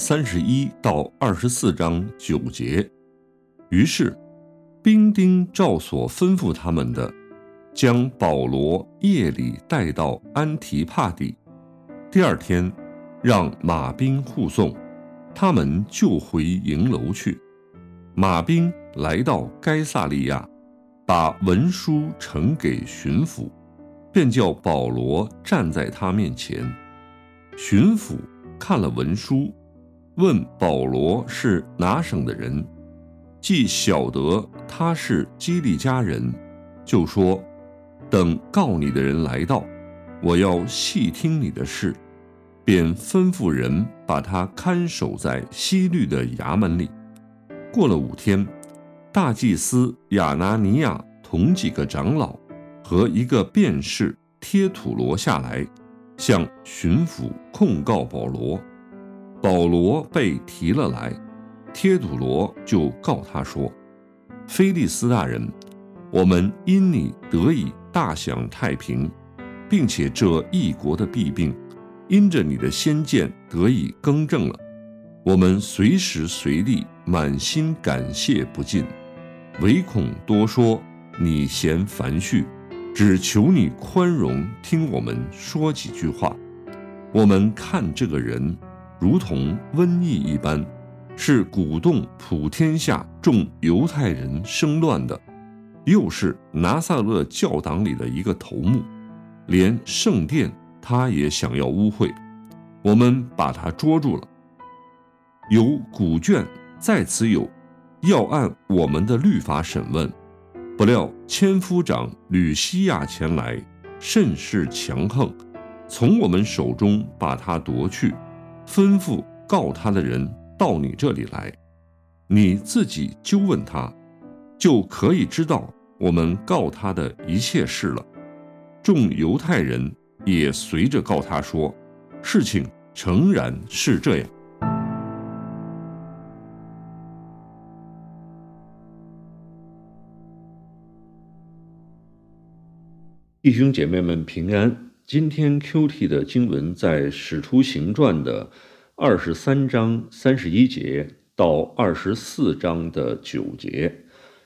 三十一到二十四章九节。于是，兵丁照所吩咐他们的，将保罗夜里带到安提帕底。第二天，让马兵护送，他们就回营楼去。马兵来到该萨利亚，把文书呈给巡抚，便叫保罗站在他面前。巡抚看了文书，问保罗是哪省的人。既晓得他是基利家人，就说：“等告你的人来到，我要细听你的事。”便吩咐人把他看守在西律的衙门里。过了五天，大祭司亚拿尼亚同几个长老和一个辩士贴土罗下来，向巡抚控告保罗。保罗被提了来。贴土罗就告他说：“菲利斯大人，我们因你得以大享太平，并且这一国的弊病，因着你的先见得以更正了。我们随时随地满心感谢不尽，唯恐多说，你嫌繁絮，只求你宽容，听我们说几句话。我们看这个人，如同瘟疫一般。”是鼓动普天下众犹太人生乱的，又是拿撒勒教党里的一个头目，连圣殿他也想要污秽，我们把他捉住了。有古卷在此有，要按我们的律法审问，不料千夫长吕西亚前来，甚是强横，从我们手中把他夺去，吩咐告他的人。到你这里来，你自己就问他，就可以知道我们告他的一切事了。众犹太人也随着告他说，事情诚然是这样。弟兄姐妹们平安。今天 Q T 的经文在《使徒行传》的。二十三章三十一节到二十四章的九节，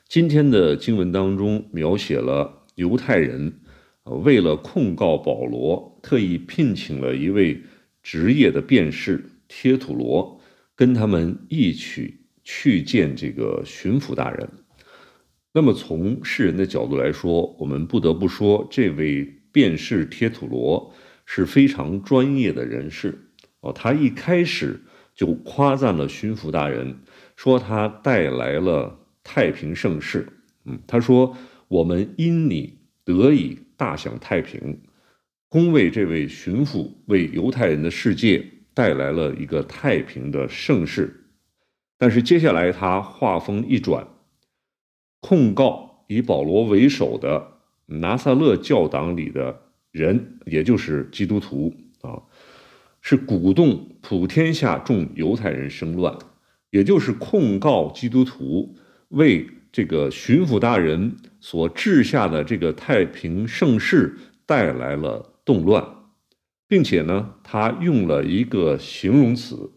今天的经文当中描写了犹太人为了控告保罗，特意聘请了一位职业的辩士贴土罗，跟他们一起去见这个巡抚大人。那么从世人的角度来说，我们不得不说，这位便是贴土罗是非常专业的人士。哦，他一开始就夸赞了巡抚大人，说他带来了太平盛世。嗯，他说我们因你得以大享太平，恭为这位巡抚为犹太人的世界带来了一个太平的盛世。但是接下来他话锋一转，控告以保罗为首的拿撒勒教党里的人，也就是基督徒啊。是鼓动普天下众犹太人生乱，也就是控告基督徒为这个巡抚大人所治下的这个太平盛世带来了动乱，并且呢，他用了一个形容词，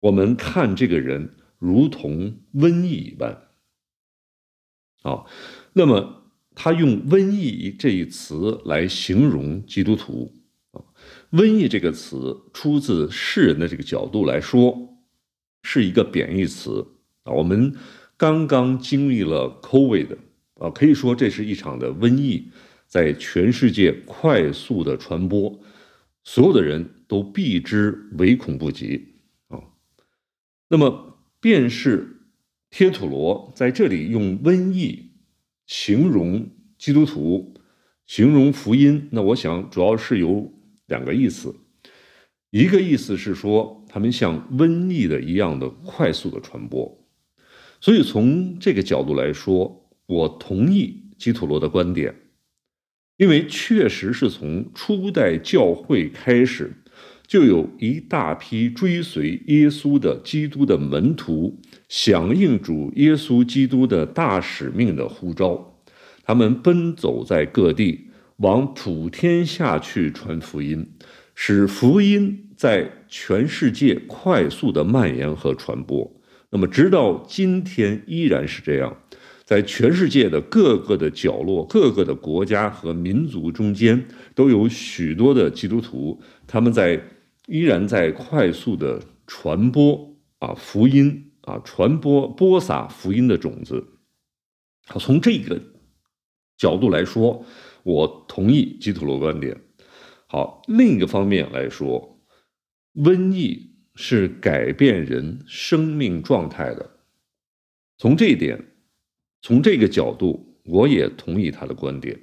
我们看这个人如同瘟疫一般。啊，那么他用瘟疫这一词来形容基督徒。瘟疫这个词出自世人的这个角度来说，是一个贬义词啊。我们刚刚经历了 COVID 啊，可以说这是一场的瘟疫，在全世界快速的传播，所有的人都避之唯恐不及啊。那么，便是贴土罗在这里用瘟疫形容基督徒，形容福音，那我想主要是有。两个意思，一个意思是说，他们像瘟疫的一样的快速的传播。所以从这个角度来说，我同意基土罗的观点，因为确实是从初代教会开始。就有一大批追随耶稣的基督的门徒，响应主耶稣基督的大使命的呼召，他们奔走在各地，往普天下去传福音，使福音在全世界快速的蔓延和传播。那么，直到今天依然是这样，在全世界的各个的角落、各个的国家和民族中间，都有许多的基督徒，他们在。依然在快速的传播啊福音啊传播播撒福音的种子。好，从这个角度来说，我同意基督罗观点。好，另一个方面来说，瘟疫是改变人生命状态的。从这一点，从这个角度，我也同意他的观点。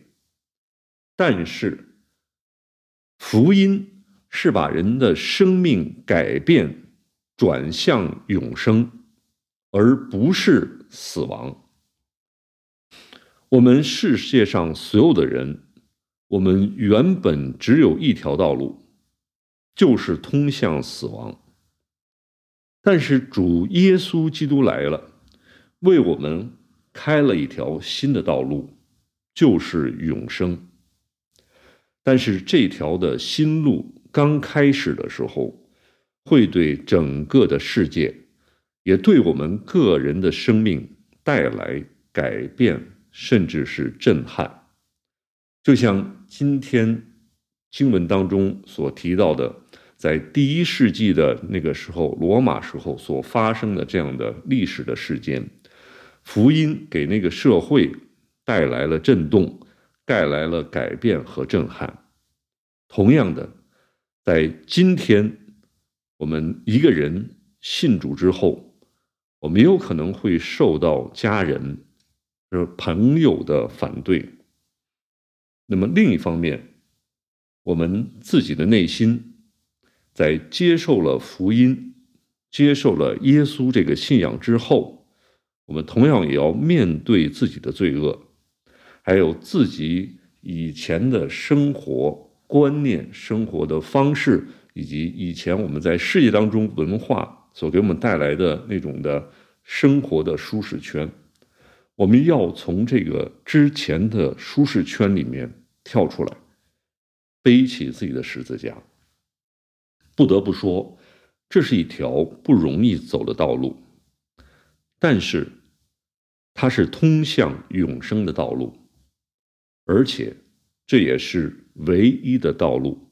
但是福音。是把人的生命改变，转向永生，而不是死亡。我们世界上所有的人，我们原本只有一条道路，就是通向死亡。但是主耶稣基督来了，为我们开了一条新的道路，就是永生。但是这条的新路。刚开始的时候，会对整个的世界，也对我们个人的生命带来改变，甚至是震撼。就像今天经文当中所提到的，在第一世纪的那个时候，罗马时候所发生的这样的历史的事件，福音给那个社会带来了震动，带来了改变和震撼。同样的。在今天，我们一个人信主之后，我们有可能会受到家人、就是朋友的反对。那么另一方面，我们自己的内心，在接受了福音、接受了耶稣这个信仰之后，我们同样也要面对自己的罪恶，还有自己以前的生活。观念、生活的方式，以及以前我们在世界当中文化所给我们带来的那种的生活的舒适圈，我们要从这个之前的舒适圈里面跳出来，背起自己的十字架。不得不说，这是一条不容易走的道路，但是它是通向永生的道路，而且这也是。唯一的道路，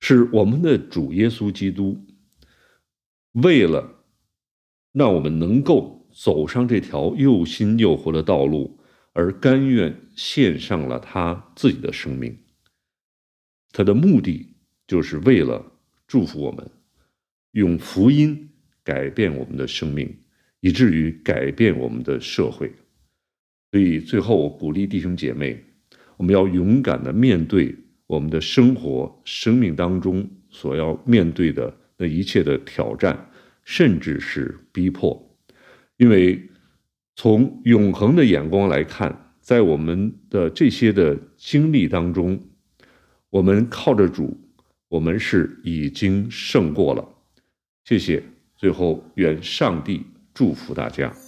是我们的主耶稣基督，为了让我们能够走上这条又新又活的道路，而甘愿献上了他自己的生命。他的目的就是为了祝福我们，用福音改变我们的生命，以至于改变我们的社会。所以，最后我鼓励弟兄姐妹。我们要勇敢的面对我们的生活、生命当中所要面对的那一切的挑战，甚至是逼迫，因为从永恒的眼光来看，在我们的这些的经历当中，我们靠着主，我们是已经胜过了。谢谢。最后，愿上帝祝福大家。